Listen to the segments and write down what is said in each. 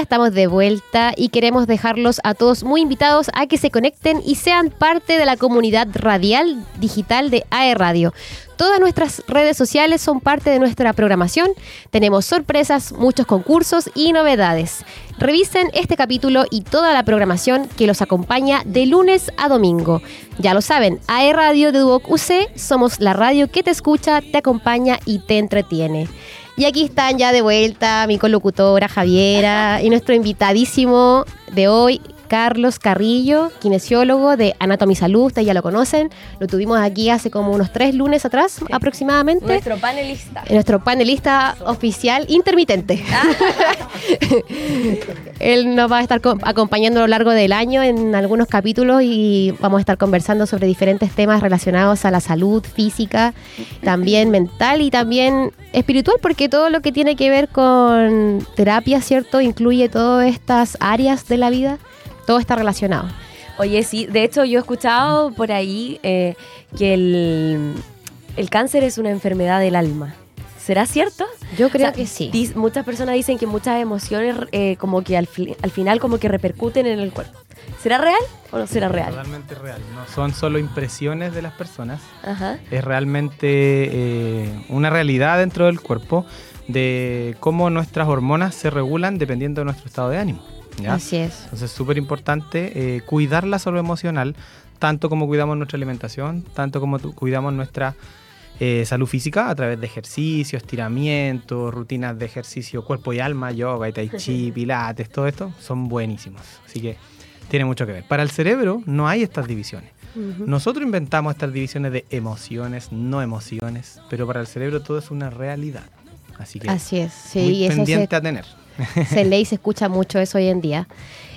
estamos de vuelta y queremos dejarlos a todos muy invitados a que se conecten y sean parte de la comunidad radial digital de AE Radio. Todas nuestras redes sociales son parte de nuestra programación. Tenemos sorpresas, muchos concursos y novedades. Revisen este capítulo y toda la programación que los acompaña de lunes a domingo. Ya lo saben, AE Radio de Duoc UC somos la radio que te escucha, te acompaña y te entretiene. Y aquí están ya de vuelta mi colocutora Javiera y nuestro invitadísimo de hoy, Carlos Carrillo, kinesiólogo de Anatomy Salud, ustedes ya lo conocen. Lo tuvimos aquí hace como unos tres lunes atrás aproximadamente. Nuestro panelista. Nuestro panelista oficial intermitente. Ah. Él nos va a estar acompañando a lo largo del año en algunos capítulos y vamos a estar conversando sobre diferentes temas relacionados a la salud física, también mental y también espiritual, porque todo lo que tiene que ver con terapia, ¿cierto? Incluye todas estas áreas de la vida todo está relacionado. Oye, sí, de hecho yo he escuchado por ahí eh, que el, cáncer es una enfermedad del alma. ¿Será cierto? Yo creo que sí. muchas personas dicen que muchas emociones eh, como que al, al, final como que repercuten en el cuerpo. ¿Será real o no será real? Totalmente real. No son solo impresiones de las personas. Ajá. Es realmente eh, una realidad dentro del cuerpo de cómo nuestras hormonas se regulan dependiendo de nuestro estado de ánimo. Así es. Entonces es súper importante eh, cuidar la salud emocional, tanto como cuidamos nuestra alimentación, tanto como cuidamos nuestra eh, salud física a través de ejercicios, estiramientos, rutinas de ejercicio cuerpo y alma, yoga, tai chi, pilates, todo esto son buenísimos. Así que tiene mucho que ver. Para el cerebro no hay estas divisiones. Nosotros inventamos estas divisiones de emociones, no emociones, pero para el cerebro todo es una realidad. Así que Así es, sí, muy pendiente a tener. Se lee y se escucha mucho eso hoy en día.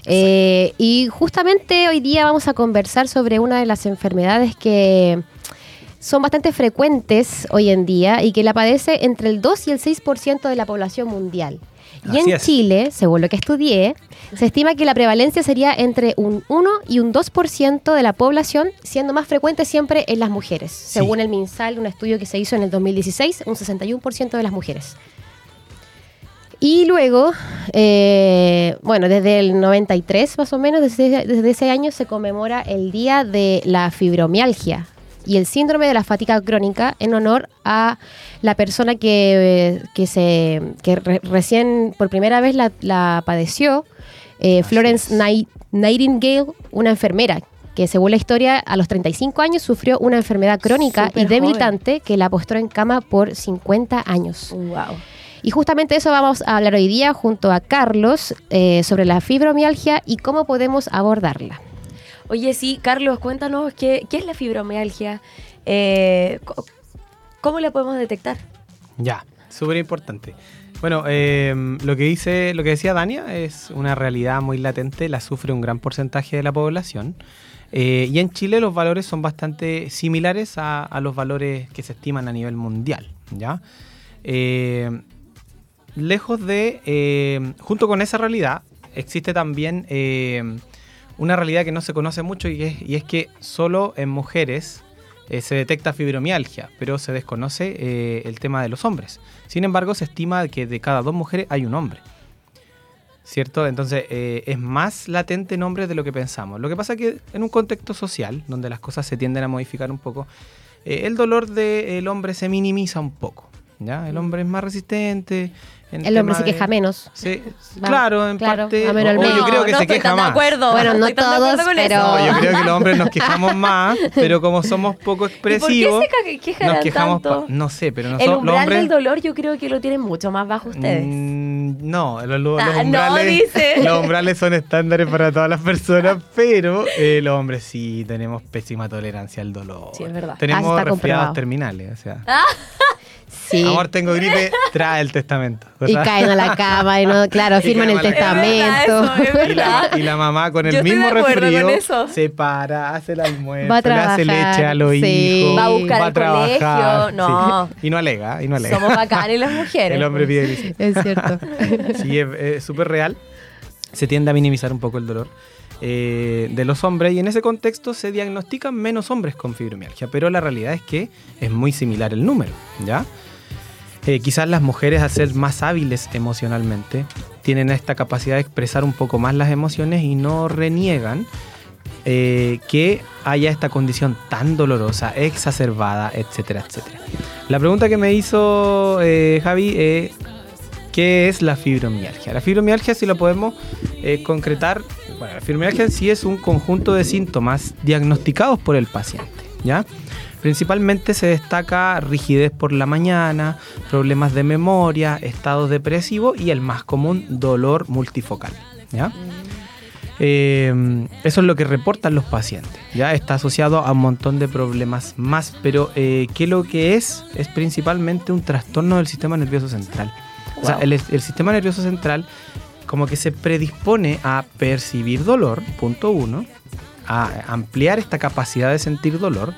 Eh, y justamente hoy día vamos a conversar sobre una de las enfermedades que son bastante frecuentes hoy en día y que la padece entre el 2 y el 6% de la población mundial. Y en Chile, según lo que estudié, se estima que la prevalencia sería entre un 1 y un 2% de la población, siendo más frecuente siempre en las mujeres. Según el MinSal, un estudio que se hizo en el 2016, un 61% de las mujeres. Y luego, eh, bueno, desde el 93 más o menos, desde, desde, ese año se conmemora el Día de la Fibromialgia y el síndrome de la fatiga crónica en honor a la persona que, se, que recién por primera vez la, padeció, eh, Florence Nightingale, una enfermera que según la historia a los 35 años sufrió una enfermedad crónica y debilitante que la postró en cama por 50 años. Wow. Y justamente eso vamos a hablar hoy día junto a Carlos eh, sobre la fibromialgia y cómo podemos abordarla. Oye, sí, Carlos, cuéntanos qué, es la fibromialgia, eh, cómo la podemos detectar. Ya, súper importante. Bueno, em, lo que dice, lo que decía Dania es una realidad muy latente, la sufre un gran porcentaje de la población. Eh, y en Chile los valores son bastante similares a, a, los valores que se estiman a nivel mundial. ¿ya? Lejos de, eh, junto con esa realidad, existe también eh, una realidad que no se conoce mucho y es, que solo en mujeres eh, se detecta fibromialgia, pero se desconoce el tema de los hombres. Sin embargo, se estima que de cada dos mujeres hay un hombre. ¿Cierto? Entonces es más latente en hombres de lo que pensamos. Lo que pasa es que en un contexto social, donde las cosas se tienden a modificar un poco, el dolor del hombre se minimiza un poco. ¿ya? El hombre es más resistente, el hombre se queja menos. Sí, claro, en parte. yo creo que se queja más. De acuerdo. Bueno, no todos, pero. yo creo que los hombres nos quejamos más, pero como somos poco expresivos. ¿Por qué se quejan nos quejamos tanto? No sé, pero nosotros. El umbral hombres, del dolor yo creo que lo tienen mucho más bajo ustedes. Mm, no, los, ah, umbrales, los umbrales son estándares para todas las personas, pero eh, los hombres sí tenemos pésima tolerancia al dolor. Sí, es verdad. Tenemos resfriados terminales, o sea. Ah. Amor, tengo gripe, trae el testamento. Y caen a la cama y no, claro, firman el testamento. y, la, mamá con el mismo resfrío se para, hace el almuerzo, le hace leche a los hijos, va a buscar va a trabajar, No. Y no alega, y no alega. Somos bacanes las mujeres. El hombre pide Es cierto. Sí, es súper real. Se tiende a minimizar un poco el dolor. Eh, de los hombres y en ese contexto se diagnostican menos hombres con fibromialgia, pero la realidad es que es muy similar el número, ¿ya? Eh, quizás las mujeres, al ser más hábiles emocionalmente, tienen esta capacidad de expresar un poco más las emociones y no reniegan eh, que haya esta condición tan dolorosa, exacerbada, etcétera, etcétera. La pregunta que me hizo eh, Javi es, ¿qué es la fibromialgia? La fibromialgia, si lo podemos concretar, bueno, la fibromialgia sí es un conjunto de síntomas diagnosticados por el paciente, ¿ya? Principalmente se destaca rigidez por la mañana, problemas de memoria, estado depresivo y el más común, dolor multifocal, ¿ya? Eh, eso es lo que reportan los pacientes. Ya está asociado a un montón de problemas más, pero eh, ¿qué lo que es? Es principalmente un trastorno del sistema nervioso central. O sea, el, el sistema nervioso central como que se predispone a percibir dolor, punto uno, a ampliar esta capacidad de sentir dolor.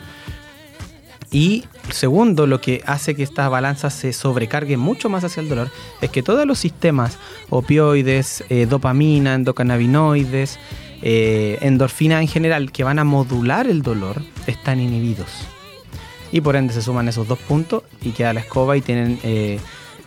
Y segundo, lo que hace que esta balanza se sobrecargue mucho más hacia el dolor es que todos los sistemas, opioides, eh, dopamina, endocannabinoides, eh, endorfina en general, que van a modular el dolor, están inhibidos. Y por ende se suman esos dos puntos y queda la escoba y tienen eh,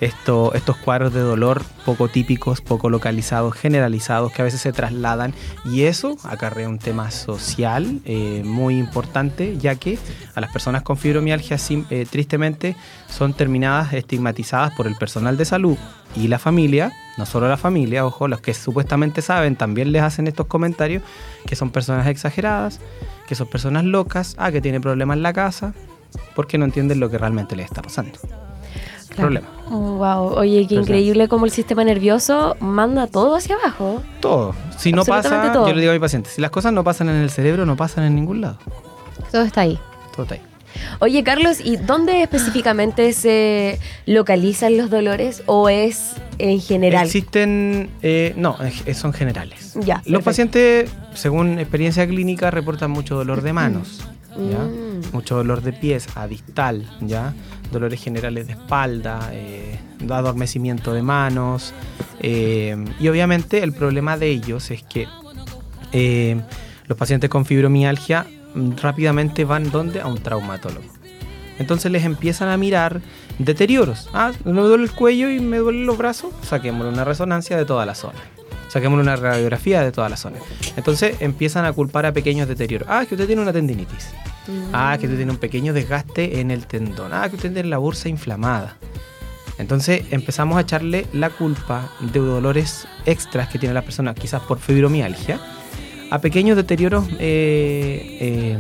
esto- estos cuadros de dolor poco típicos, poco localizados, generalizados, que a veces se trasladan y eso acarrea un tema social eh, muy importante, ya que a las personas con fibromialgia eh, tristemente son terminadas estigmatizadas por el personal de salud y la familia, no solo la familia, ojo, los que supuestamente saben también les hacen estos comentarios, que son personas exageradas, que son personas locas, ah, que tiene problemas en la casa, porque no entienden lo que realmente les está pasando. Problema. Wow, oye, qué increíble cómo el sistema nervioso manda todo hacia abajo. Todo. Si no pasa, todo. yo le digo a mi paciente, si las cosas no pasan en el cerebro, no pasan en ningún lado. Todo está ahí. Todo está ahí. Oye, Carlos, ¿y dónde específicamente se localizan los dolores o es en general? Existen, eh, no, son generales. Ya, Los perfecto. pacientes, según experiencia clínica, reportan mucho dolor de manos, ¿ya? Mm. mucho dolor de pies, a distal, ¿ya? Dolores generales de espalda, eh, adormecimiento de manos. eh, y obviamente el problema de ellos es que eh, los pacientes con fibromialgia rápidamente van ¿dónde? a un traumatólogo. Entonces les empiezan a mirar deterioros. Ah, me duele el cuello y me duelen los brazos. Saquémosle una resonancia de toda la zona. Saquémosle una radiografía de toda la zona. Entonces empiezan a culpar a pequeños deterioros. Ah, que usted tiene una tendinitis. Ah, que usted tiene un pequeño desgaste en el tendón. Ah, que usted tiene la bursa inflamada. Entonces empezamos a echarle la culpa de dolores extras que tiene la persona, quizás por fibromialgia, a pequeños deterioros eh, eh,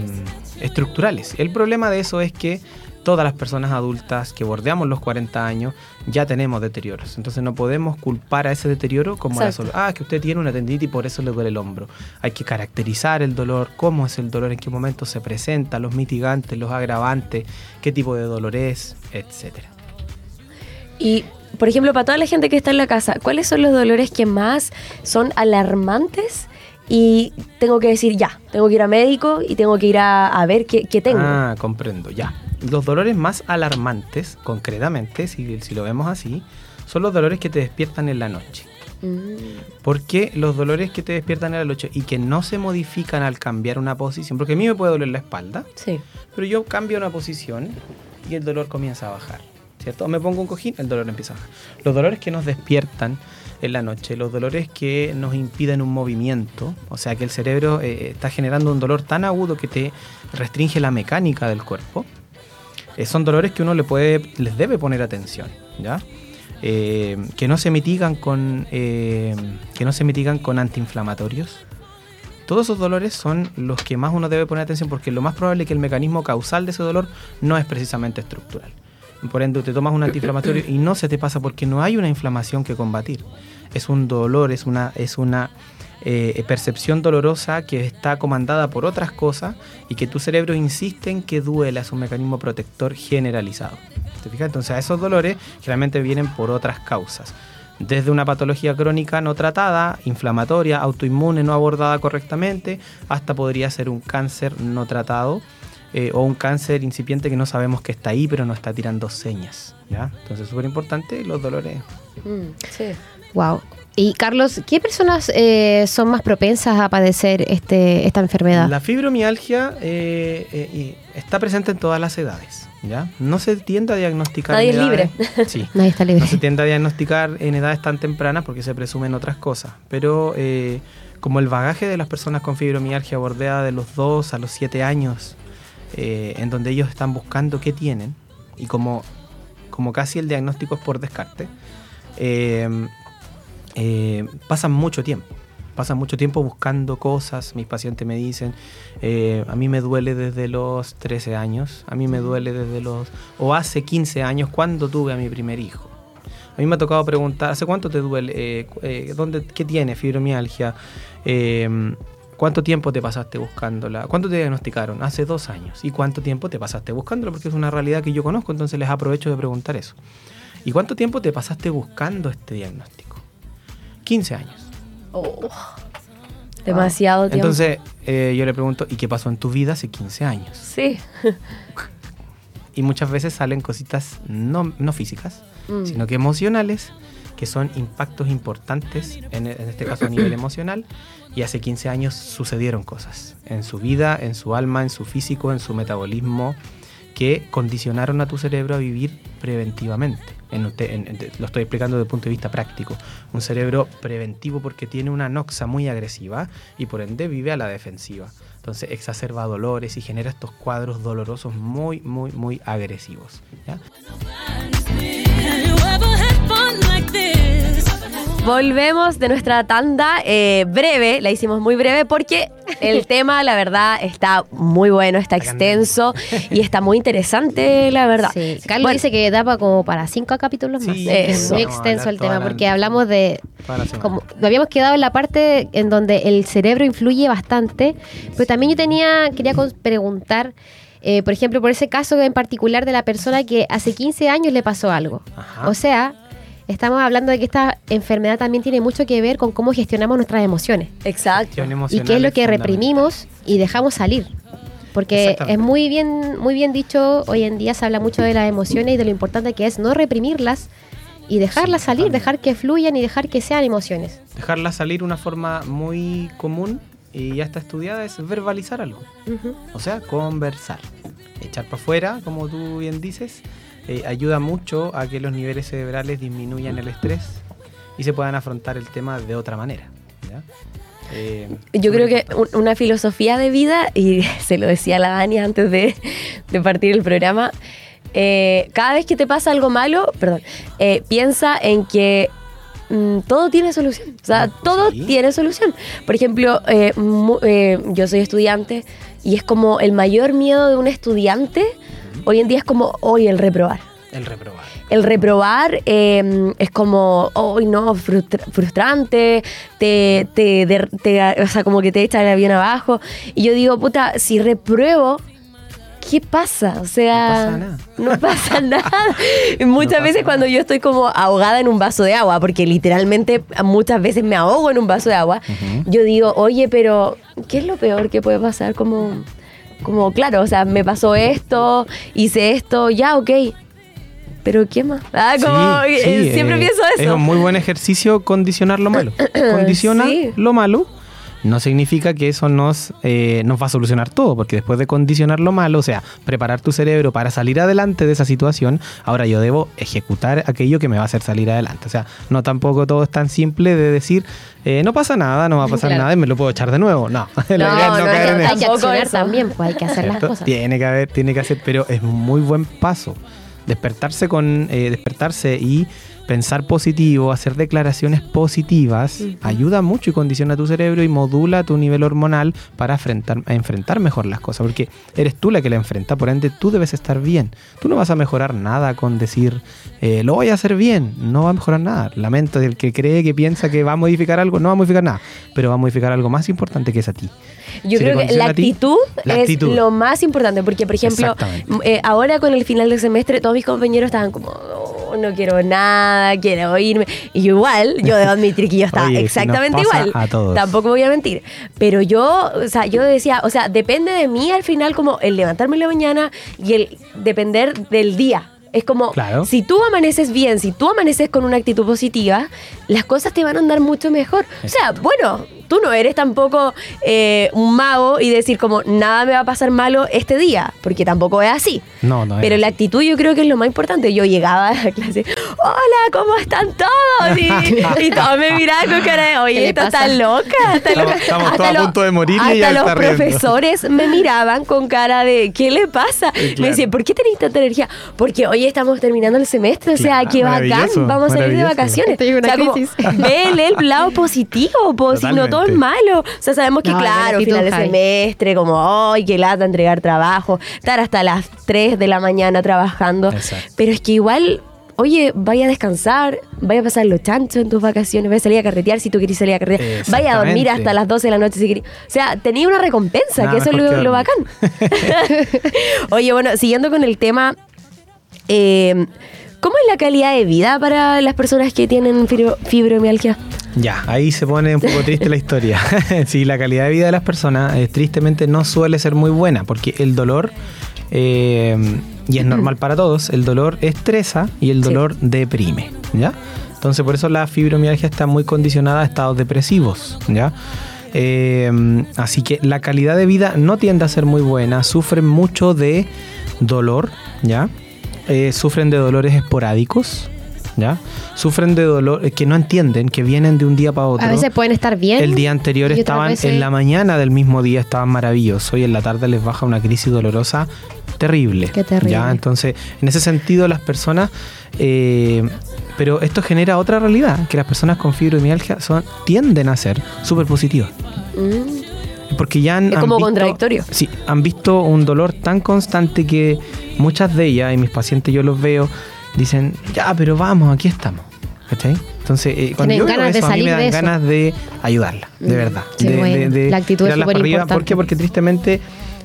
estructurales. El problema de eso es que todas las personas adultas que bordeamos los 40 años ya tenemos deterioros. Entonces no podemos culpar a ese deterioro como a Exacto. solo, ah, que usted tiene una tendinitis y por eso le duele el hombro. Hay que caracterizar el dolor, cómo es el dolor, en qué momento se presenta, los mitigantes, los agravantes, qué tipo de dolor es, etcétera. Y, por ejemplo, para toda la gente que está en la casa, ¿cuáles son los dolores que más son alarmantes? Y tengo que decir, ya, tengo que ir a médico y tengo que ir a, a ver qué, qué tengo. Ah, comprendo, ya. Los dolores más alarmantes, concretamente, si, si lo vemos así, son los dolores que te despiertan en la noche. Mm, Porque los dolores que te despiertan en la noche y que no se modifican al cambiar una posición, porque a mí me puede doler la espalda, sí. pero yo cambio una posición y el dolor comienza a bajar, ¿cierto? Me pongo un cojín, el dolor empieza a bajar. Los dolores que nos despiertan en la noche, los dolores que nos impiden un movimiento, o sea que el cerebro eh, está generando un dolor tan agudo que te restringe la mecánica del cuerpo, eh, son dolores que uno le puede, les debe poner atención, ¿ya? Eh, que no se mitigan con eh, que no se mitigan con antiinflamatorios. Todos esos dolores son los que más uno debe poner atención porque lo más probable es que el mecanismo causal de ese dolor no es precisamente estructural. Por ende, te tomas un antiinflamatorio y no se te pasa porque no hay una inflamación que combatir. Es un dolor, es una, es una eh, percepción dolorosa que está comandada por otras cosas y que tu cerebro insiste en que duela, es un mecanismo protector generalizado. ¿Te fijas? Entonces, esos dolores generalmente vienen por otras causas. Desde una patología crónica no tratada, inflamatoria, autoinmune no abordada correctamente, hasta podría ser un cáncer no tratado eh, o un cáncer incipiente que no sabemos que está ahí, pero no está tirando señas. ¿ya? Entonces, súper importante los dolores. Mm, sí. Wow. Y Carlos, ¿qué personas eh, son más propensas a padecer este, esta enfermedad? La fibromialgia eh, eh, está presente en todas las edades. ¿ya? No se tiende a diagnosticar. Nadie en es libre. edades- Sí. Nadie está libre. No se tiende a diagnosticar en edades tan tempranas porque se presumen otras cosas. Pero eh, como el bagaje de las personas con fibromialgia bordea de los 2 a los 7 años, eh, en donde ellos están buscando qué tienen, y como, como casi el diagnóstico es por descarte, eh, pasan mucho tiempo. Pasan mucho tiempo buscando cosas. Mis pacientes me dicen, eh, a mí me duele desde los 13 años, a mí me duele desde los... o hace 15 años cuando tuve a mi primer hijo. A mí me ha tocado preguntar, ¿hace cuánto te duele? Eh, eh, ¿dónde, ¿Qué tiene fibromialgia? Eh, ¿Cuánto tiempo te pasaste buscándola? ¿Cuánto te diagnosticaron? Hace dos años. ¿Y cuánto tiempo te pasaste buscándola? Porque es una realidad que yo conozco, entonces les aprovecho de preguntar eso. ¿Y cuánto tiempo te pasaste buscando este diagnóstico? 15 años. Oh, demasiado tiempo. Entonces eh, yo le pregunto, ¿y qué pasó en tu vida hace 15 años? sí. Y muchas veces salen cositas no, no físicas, Mm. sino que emocionales, que son impactos importantes, en, en este caso a nivel emocional, y hace 15 años sucedieron cosas en su vida, en su alma, en su físico, en su metabolismo, que condicionaron a tu cerebro a vivir preventivamente. Lo estoy explicando desde el punto de vista práctico. Un cerebro preventivo porque tiene una noxa muy agresiva y por ende vive a la defensiva. Entonces exacerba dolores y genera estos cuadros dolorosos muy, muy, muy agresivos. ¿ya? Volvemos de nuestra tanda eh, breve, la hicimos muy breve porque el tema, la verdad, está muy bueno, está extenso y está muy interesante, la verdad. Sí, Carlos Bueno, dice que da para como para cinco capítulos más. Sí, es muy extenso el tema la- porque hablamos de como nos habíamos quedado en la parte en donde el cerebro influye bastante, pero también yo tenía quería preguntar eh, por ejemplo, por ese caso en particular de la persona que hace 15 años le pasó algo. Ajá. O sea, estamos hablando de que esta enfermedad también tiene mucho que ver con cómo gestionamos nuestras emociones. Exacto. Y qué es lo que reprimimos y dejamos salir. Porque es muy bien, muy bien dicho, hoy en día se habla mucho de las emociones y de lo importante que es no reprimirlas y dejarlas Sí, salir, dejar que fluyan y dejar que sean emociones. Dejarla salir una forma muy común y ya está estudiada es verbalizar algo. O sea, conversar. Echar para afuera, como tú bien dices, eh, ayuda mucho a que los niveles cerebrales disminuyan el estrés y se puedan afrontar el tema de otra manera. ¿ya? Eh, Yo creo que una filosofía de vida, y se lo decía a la Dani antes de, de partir el programa, eh, cada vez que te pasa algo malo, perdón, eh, piensa en que mm, todo tiene solución. O sea, todo sí. tiene solución. Por ejemplo, yo soy estudiante y es como el mayor miedo de un estudiante hoy en día es como hoy el reprobar. El reprobar. El reprobar eh, es como, hoy no, frustra- frustrante, te, te, o sea, como que te echa el avión abajo. Y yo digo, puta, si repruebo, ¿qué pasa? O sea, No pasa nada. no pasa nada. Muchas No veces cuando yo estoy como ahogada en un vaso de agua, porque literalmente muchas veces me ahogo en un vaso de agua, yo digo, oye, pero ¿qué es lo peor que puede pasar? Como, como claro, o sea, me pasó esto, hice esto, ya, ok. Pero ¿qué más? Ah, como Sí, sí, siempre eh, pienso Es eso. un muy buen ejercicio condicionar lo malo. Condiciona Sí. lo malo. No significa que eso nos, eh, nos va a solucionar todo, porque después de condicionar lo malo, o sea, preparar tu cerebro para salir adelante de esa situación, ahora yo debo ejecutar aquello que me va a hacer salir adelante. O sea, no tampoco todo es tan simple de decir, eh, no pasa nada, no va a pasar Claro. nada y me lo puedo echar de nuevo. No, la No, idea no, no, caer no, en hay eso. que accionar también, pues hay que hacer las cosas. Tiene que haber, tiene que hacer, pero es muy buen paso. Despertarse con, eh, despertarse y pensar positivo, hacer declaraciones positivas, ayuda mucho y condiciona tu cerebro y modula tu nivel hormonal para enfrentar, enfrentar mejor las cosas. Porque eres tú la que la enfrenta, por ende tú debes estar bien. Tú no vas a mejorar nada con decir, eh, lo voy a hacer bien. No va a mejorar nada. Lamento del que cree, que piensa que va a modificar algo, no va a modificar nada. Pero va a modificar algo más importante que es a ti. Yo Si creo que la actitud la es actitud. lo más importante, porque por ejemplo, eh, ahora con el final del semestre, todos mis compañeros estaban como, "No, no quiero nada, quiero irme. Y yo igual, yo debo admitir que yo estaba Oye, si exactamente pasa igual. a todos. Tampoco voy a mentir. Pero yo, o sea, yo decía, o sea, depende de mí al final como el levantarme en la mañana y el depender del día. Es como, Claro. si tú amaneces bien, si tú amaneces con una actitud positiva, las cosas te van a andar mucho mejor. O sea, bueno, tú no eres tampoco eh, un mago y decir como, nada me va a pasar malo este día, porque tampoco es así. No, no es Pero la así. actitud yo creo que es lo más importante. Yo llegaba a la clase, hola, ¿cómo están todos? Y, y todos me miraban con cara de, ¿Qué oye, pasa? está loca. Está Estamos- loca". estamos Hasta todos a punto de morir y ella Hasta los está riendo. profesores me miraban con cara de, ¿qué le pasa? Me claro. decían, ¿por qué tenéis tanta energía? Porque hoy estamos terminando el semestre, o sea, Claro, qué bacán, vamos a salir de vacaciones. Estoy en una o sea, como, vele el lado positivo, pues, si no todo es Totalmente. malo. O sea, sabemos que, No, claro, final de semestre, como, ¡ay, qué lata entregar trabajo! Estar hasta las 3 de la mañana trabajando. Exacto. Pero es que igual, oye, vaya a descansar, vaya a pasar los chanchos en tus vacaciones, vaya a salir a carretear si tú querés salir a carretear, vaya a dormir hasta las 12 de la noche si querés. O sea, tenía una recompensa, que eso es lo, que lo bacán. oye, bueno, siguiendo con el tema, eh, ¿cómo es la calidad de vida para las personas que tienen fibro- fibromialgia? Ya, ahí se pone un poco triste la historia. sí, la calidad de vida de las personas eh, tristemente no suele ser muy buena porque el dolor, eh, y es normal para todos, el dolor estresa y el Sí. dolor deprime, ¿ya? Entonces por eso la fibromialgia está muy condicionada a estados depresivos, ¿ya? Eh, así que la calidad de vida no tiende a ser muy buena, sufren mucho de dolor, ¿ya? Eh, sufren de dolores esporádicos, ¿ya? Sufren de dolor que no entienden, que vienen de un día para otro. A veces pueden estar bien. El día anterior estaban, veces- en la mañana del mismo día estaban maravillosos y en la tarde les baja una crisis dolorosa terrible. Qué terrible. ¿ya? Entonces, en ese sentido, las personas. eh, pero esto genera otra realidad: que las personas con fibromialgia son, tienden a ser súper positivas. Mm. Porque ya han, Es han como visto- contradictorio. Sí, han visto un dolor tan constante que muchas de ellas, y mis pacientes yo los veo, dicen, ya, pero vamos, aquí estamos. ¿Cachai? Entonces, eh, cuando yo veo ganas de eso, a mí salir me dan de eso. ganas de ayudarla, de Mm, verdad. sí, de, bueno, de- de la actitud es arriba. superimportante. ¿Por qué? Porque tristemente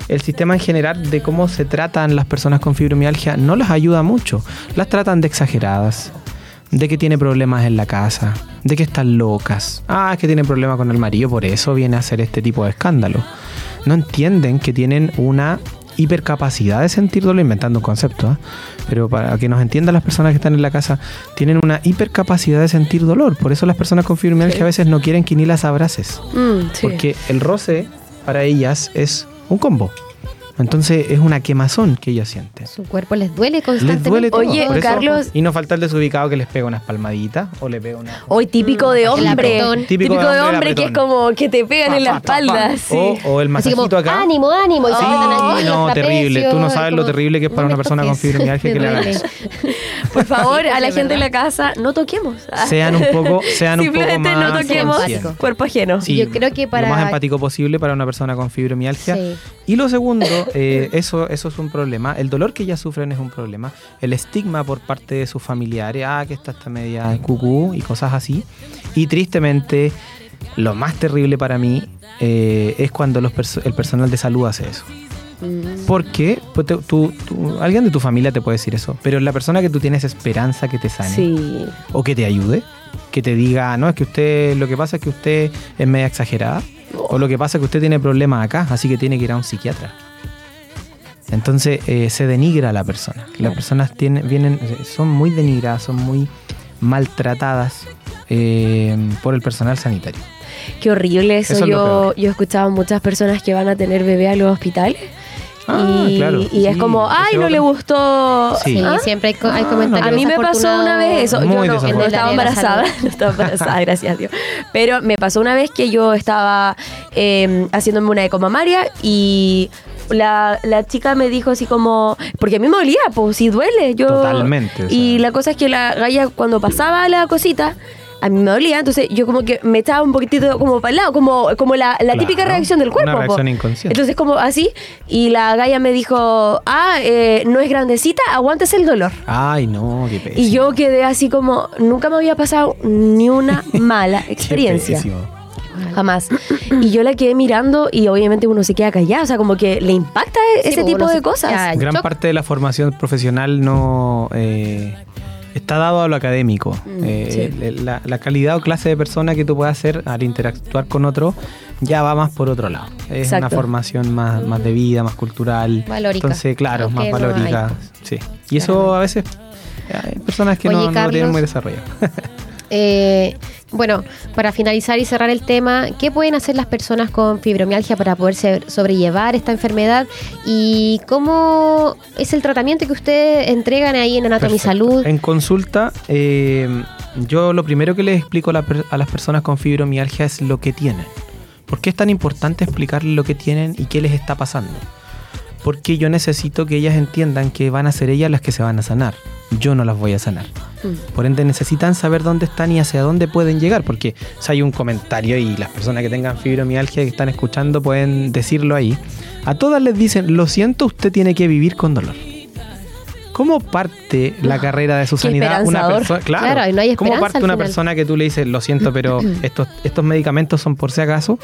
el sistema en general de cómo se tratan las personas con fibromialgia no las ayuda mucho. Las tratan de exageradas, de que tiene problemas en la casa, de que están locas. Ah, es que tiene problemas con el marido, por eso viene a hacer este tipo de escándalo. No entienden que tienen una hipercapacidad de sentir dolor, inventando un concepto, ¿ah? pero para que nos entiendan las personas que están en la casa, tienen una hipercapacidad de sentir dolor. Por eso las personas con fibromialgia a veces no quieren que ni las abraces. Mm, sí. Porque el roce para ellas es un combo. Entonces es una quemazón que ellas sienten. Su cuerpo les duele Les constantemente. duele todo. Oye, eso- Carlos- Y no falta el desubicado que les pega unas palmaditas o le pega una. Hoy típico de hombre. Típico, Típico de de hombre, que es como que te pegan Pa, en la pa, pa, pa. espalda. sí. O, o el Así como, masajito acá. ánimo, ánimo. Y se Sí, aquí no, terrible. Tú no sabes lo terrible que es para no una persona con fibromialgia que le hagan eso. Por favor, Sí, a la gente en verdad. la casa, no toquemos. Sean un poco, sean un poco Simplemente más no toquemos cuerpo ajeno. Sí, Yo creo que para- Lo más empático posible para una persona con fibromialgia. Sí. Y lo segundo, eh, eso, eso es un problema. El dolor que ellas sufren es un problema. El estigma por parte de sus familiares, ah, que está esta media cucú y cosas así. Y tristemente, lo más terrible para mí eh, es cuando los perso- el personal de salud hace eso. Mm. Porque pues, te- tú- tú- alguien de tu familia te puede decir eso, pero la persona que tú tienes esperanza que te sane Sí. o que te ayude, que te diga, no, es que usted, lo que pasa es que usted es media exagerada, o lo que pasa es que usted tiene problemas acá, así que tiene que ir a un psiquiatra. Entonces eh, se denigra a la persona. Las personas tienen, vienen, son muy denigradas, son muy maltratadas eh, por el personal sanitario. Qué horrible eso. Eso es lo yo, yo he escuchado muchas personas que van a tener bebé a los hospitales. Ah, y claro, y es como, ay, no le gustó. Sí. ¿Ah? siempre hay, co- hay Ah, comentarios A mí me pasó una vez eso. Yo Muy no, no estaba embarazada. No estaba embarazada, gracias a Dios. Pero me pasó una vez que yo estaba eh, haciéndome una eco mamaria y la, la chica me dijo así como. Porque a mí me dolía, pues si duele. Yo, Totalmente, o sea. Y la cosa es que la galla, cuando pasaba la cosita. A mí me dolía, entonces yo como que me echaba un poquitito como para el lado, como, como la, la Claro, típica reacción del cuerpo. una po. reacción inconsciente. Entonces como así, y la galla me dijo, ah, eh, no es grandecita, aguantes el dolor. Ay, no, qué pésimo. Y yo quedé así como, nunca me había pasado ni una mala Qué experiencia. Jamás. Y yo la quedé mirando y obviamente uno se queda callado, o sea, como que le impacta Sí, ese pues, tipo de se- cosas. ya, Gran parte de la formación profesional no eh, está dado a lo académico. Mm, Eh, sí. la, la calidad o clase de persona que tú puedas hacer al interactuar con otro ya va más por otro lado. Es una formación más, más de vida, más cultural. Valórica. Entonces, claro, más no valórica. sí. Y eso a veces Hay personas que Oye, no, no lo tienen Carlos. muy desarrollado. Eh, bueno, para finalizar y cerrar el tema, ¿qué pueden hacer las personas con fibromialgia para poder sobrellevar esta enfermedad? ¿Y cómo es el tratamiento que ustedes entregan ahí en Anatomy. Salud? En consulta, eh, yo lo primero que les explico a, la a las personas con fibromialgia es lo que tienen. ¿Por qué es tan importante explicarles lo que tienen y qué les está pasando? Porque yo necesito que ellas entiendan que van a ser ellas las que se van a sanar. Yo no las voy a sanar. Mm. Por ende, necesitan saber dónde están y hacia dónde pueden llegar. Porque si hay un comentario y las personas que tengan fibromialgia que están escuchando pueden decirlo ahí. A todas les dicen, lo siento, usted tiene que vivir con dolor. ¿Cómo parte la carrera de su sanidad una persona? Claro, Claro, no hay ¿Cómo parte una persona que tú le dices, lo siento, pero estos, estos medicamentos son por si acaso,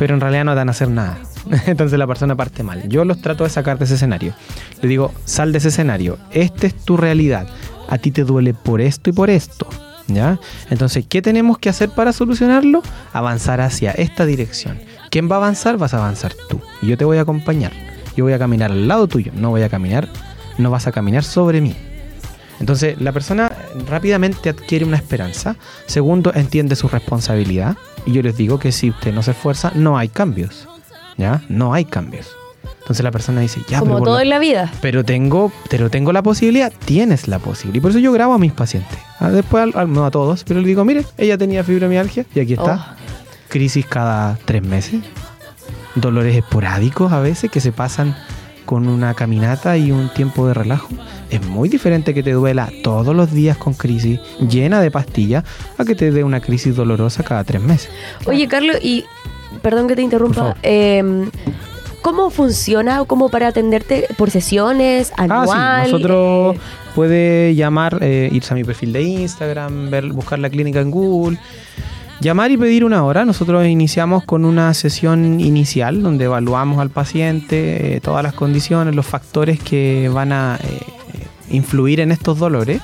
pero en realidad no te van a hacer nada? Entonces la persona parte mal. Yo los trato de sacar de ese escenario. Le digo, sal de ese escenario. Esta es tu realidad. A ti te duele por esto y por esto. ¿Ya? Entonces, ¿qué tenemos que hacer para solucionarlo? Avanzar hacia esta dirección. ¿Quién va a avanzar? Vas a avanzar tú. Y yo te voy a acompañar. Yo voy a caminar al lado tuyo. No voy a caminar, no vas a caminar sobre mí. Entonces, la persona rápidamente adquiere una esperanza. Segundo, entiende su responsabilidad. Y yo les digo que si usted no se esfuerza, no hay cambios. ¿Ya? No hay cambios. Entonces la persona dice, ya, Como pero, todo la- en la vida. pero tengo, pero tengo la posibilidad, tienes la posibilidad. Y por eso yo grabo a mis pacientes. Ah, Después, al- al- no a todos, pero le digo, mire, ella tenía fibromialgia y aquí está. Crisis cada tres meses. Dolores esporádicos a veces que se pasan con una caminata y un tiempo de relajo. Es muy diferente que te duela todos los días con crisis llena de pastillas a que te dé una crisis dolorosa cada tres meses. Oye, Carlos, y perdón que te interrumpa. eh, ¿Cómo funciona o cómo para atenderte por sesiones, anual? Ah, sí, nosotros eh, puede llamar, eh, irse a mi perfil de Instagram, ver, buscar la clínica en Google, llamar y pedir una hora. Nosotros iniciamos con una sesión inicial donde evaluamos al paciente, eh, todas las condiciones, los factores que van a eh, influir en estos dolores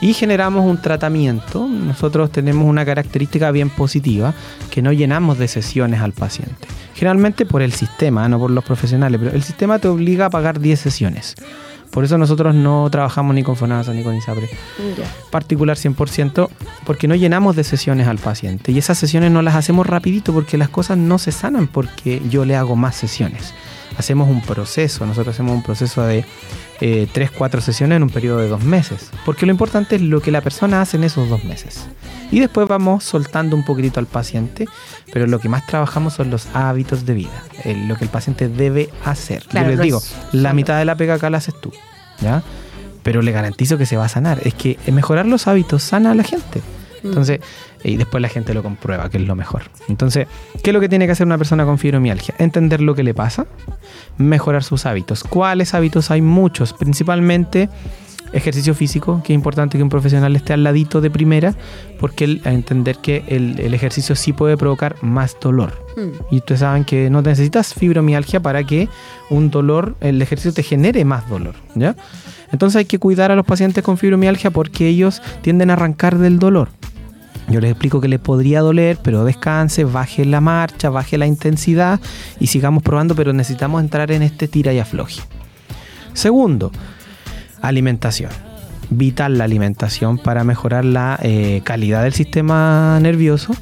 y generamos un tratamiento. Nosotros tenemos una característica bien positiva que no llenamos de sesiones al paciente. Generalmente por el sistema, no por los profesionales, pero el sistema te obliga a pagar 10 sesiones. Por eso nosotros no trabajamos ni con FONASA ni con ISAPRE ya. particular 100% porque no llenamos de sesiones al paciente y esas sesiones no las hacemos rapidito porque las cosas no se sanan porque yo le hago más sesiones. Hacemos un proceso, nosotros hacemos un proceso de 3, 4 sesiones en un periodo de dos meses porque lo importante es lo que la persona hace en esos dos meses. Y después vamos soltando un poquitito al paciente, pero lo que más trabajamos son los hábitos de vida, el- lo que el paciente debe hacer. Claro, yo les no digo, es la mitad de la pega acá la haces tú, ¿ya? pero le garantizo que se va a sanar. Es que mejorar los hábitos sana a la gente. Entonces, y después la gente lo comprueba, que es lo mejor. Entonces, ¿qué es lo que tiene que hacer una persona con fibromialgia? Entender lo que le pasa, mejorar sus hábitos. ¿Cuáles hábitos? Hay muchos, principalmente ejercicio físico, que es importante que un profesional esté al ladito de primera, porque a entender que el, el ejercicio sí puede provocar más dolor. Mm. Y ustedes saben que no necesitas fibromialgia para que un dolor, el ejercicio te genere más dolor, ¿ya? Entonces hay que cuidar a los pacientes con fibromialgia porque ellos tienden a arrancar del dolor. Yo les explico que les podría doler, pero descanse, baje la marcha, baje la intensidad y sigamos probando, pero necesitamos entrar en este tira y afloje. Segundo, alimentación. Vital la alimentación para mejorar la eh, calidad del sistema nervioso,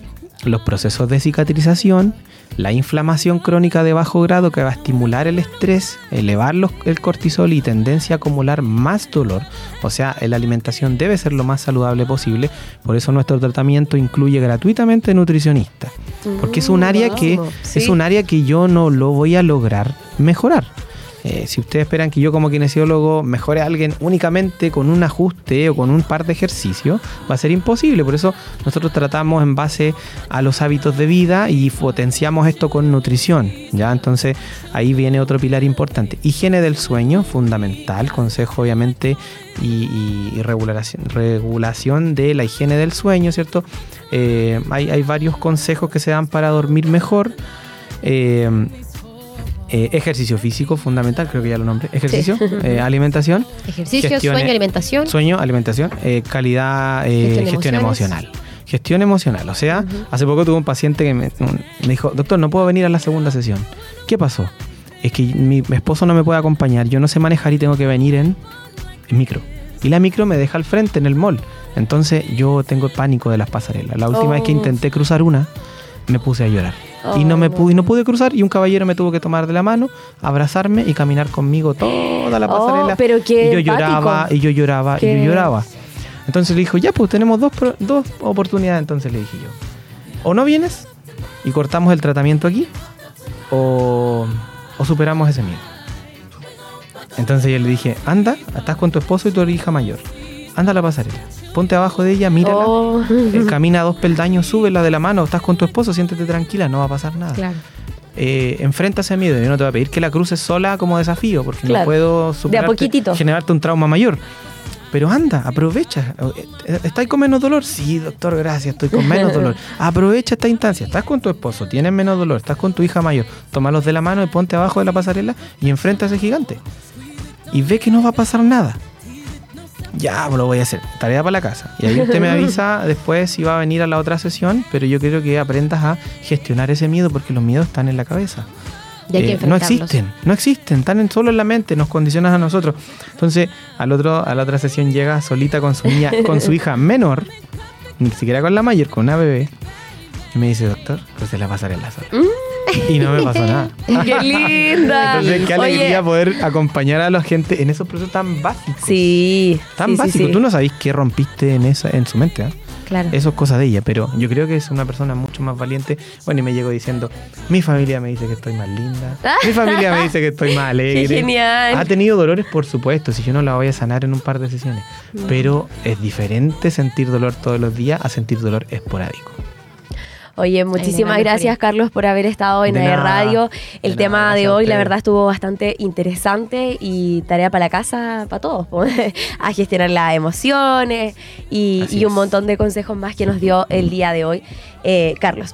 los procesos de cicatrización, la inflamación crónica de bajo grado que va a estimular el estrés, elevar los- el cortisol y tendencia a acumular más dolor. O sea, la alimentación debe ser lo más saludable posible. Por eso nuestro tratamiento incluye gratuitamente nutricionista. Porque es un área que es un área que yo no lo voy a lograr mejorar. Eh, si ustedes esperan que yo como kinesiólogo mejore a alguien únicamente con un ajuste o con un par de ejercicios, va a ser imposible. Por eso nosotros tratamos en base a los hábitos de vida y potenciamos esto con nutrición. ¿ya? Entonces ahí viene otro pilar importante. Higiene del sueño, fundamental. Consejo obviamente y, regulación, de la higiene del sueño, ¿cierto? Eh, hay, hay varios consejos que se dan para dormir mejor. Eh, eh, ejercicio físico, fundamental, creo que ya lo nombré. Ejercicio, eh, alimentación, Ejercicio, Gestione- sueño, alimentación. sueño, alimentación, eh, calidad, Gestión emocional. Gestión emocional, o sea, Ujú. hace poco tuve un paciente que me, me dijo, doctor, no puedo venir a la segunda sesión. ¿Qué pasó? Es que mi, mi esposo no me puede acompañar, yo no sé manejar y tengo que venir en, en micro. Y la micro me deja al frente en el mall. Entonces yo tengo pánico de las pasarelas. La última vez que Oh. intenté cruzar una, me puse a llorar. y, no me pude, no pude cruzar y un caballero me tuvo que tomar de la mano, abrazarme y caminar conmigo toda la Oh, pasarela. pero qué y yo empático. lloraba, y yo lloraba, y yo lloraba. Entonces le dijo, ya pues tenemos dos, dos oportunidades. Entonces le dije yo, o no vienes y cortamos el tratamiento aquí, o, o superamos ese miedo. Entonces yo le dije, anda, estás con tu esposo y tu hija mayor. Anda a la pasarela. Ponte abajo de ella, mírala. Oh. eh, camina dos peldaños, súbela de la mano. Estás con tu esposo, siéntete tranquila, no va a pasar nada. Claro. Eh, enfrenta ese miedo. Yo no te voy a pedir que la cruces sola como desafío, porque Claro. no puedo superarte- poquitito. generarte un trauma mayor. Pero anda, aprovecha. ¿Estáis con menos dolor? Sí, doctor, gracias, estoy con menos dolor. Aprovecha esta instancia. Estás con tu esposo, tienes menos dolor, estás con tu hija mayor. Tómalos de la mano y ponte abajo de la pasarela y enfrenta a ese gigante. Y ve que no va a pasar nada. Ya, pues lo voy a hacer. Tarea para la casa. Y ahí usted me avisa después si va a venir a la otra sesión, pero yo quiero que aprendas a gestionar ese miedo porque los miedos están en la cabeza. Eh, no existen, no existen, están en- solo en la mente, nos condicionan a nosotros. Entonces, al otro, a la otra sesión llega solita con su niña, con su hija menor, ni siquiera con la mayor, con una bebé, y me dice, doctor, pues se la pasaré en la sola. Y no me pasó nada. ¡Qué linda! Entonces, qué alegría Oye, poder acompañar a la gente en esos procesos tan básicos. Sí. Tan sí, básicos. sí. Tú no sabés qué rompiste en esa, en su mente, ¿ah? Claro. Eso es cosa de ella, pero yo creo que es una persona mucho más valiente. Bueno, y me llegó diciendo, mi familia me dice que estoy más linda, mi familia me dice que estoy más alegre. Qué genial. Ha tenido dolores, por supuesto, si yo no la voy a sanar en un par de sesiones, pero es diferente sentir dolor todos los días a sentir dolor esporádico. Oye, muchísimas gracias. Carlos, por haber estado en De la radio. El de tema nada, de hoy, la verdad, estuvo bastante interesante y tarea para la casa, para todos, a gestionar las emociones y, y un montón de consejos más que nos dio el día de hoy, eh, Carlos.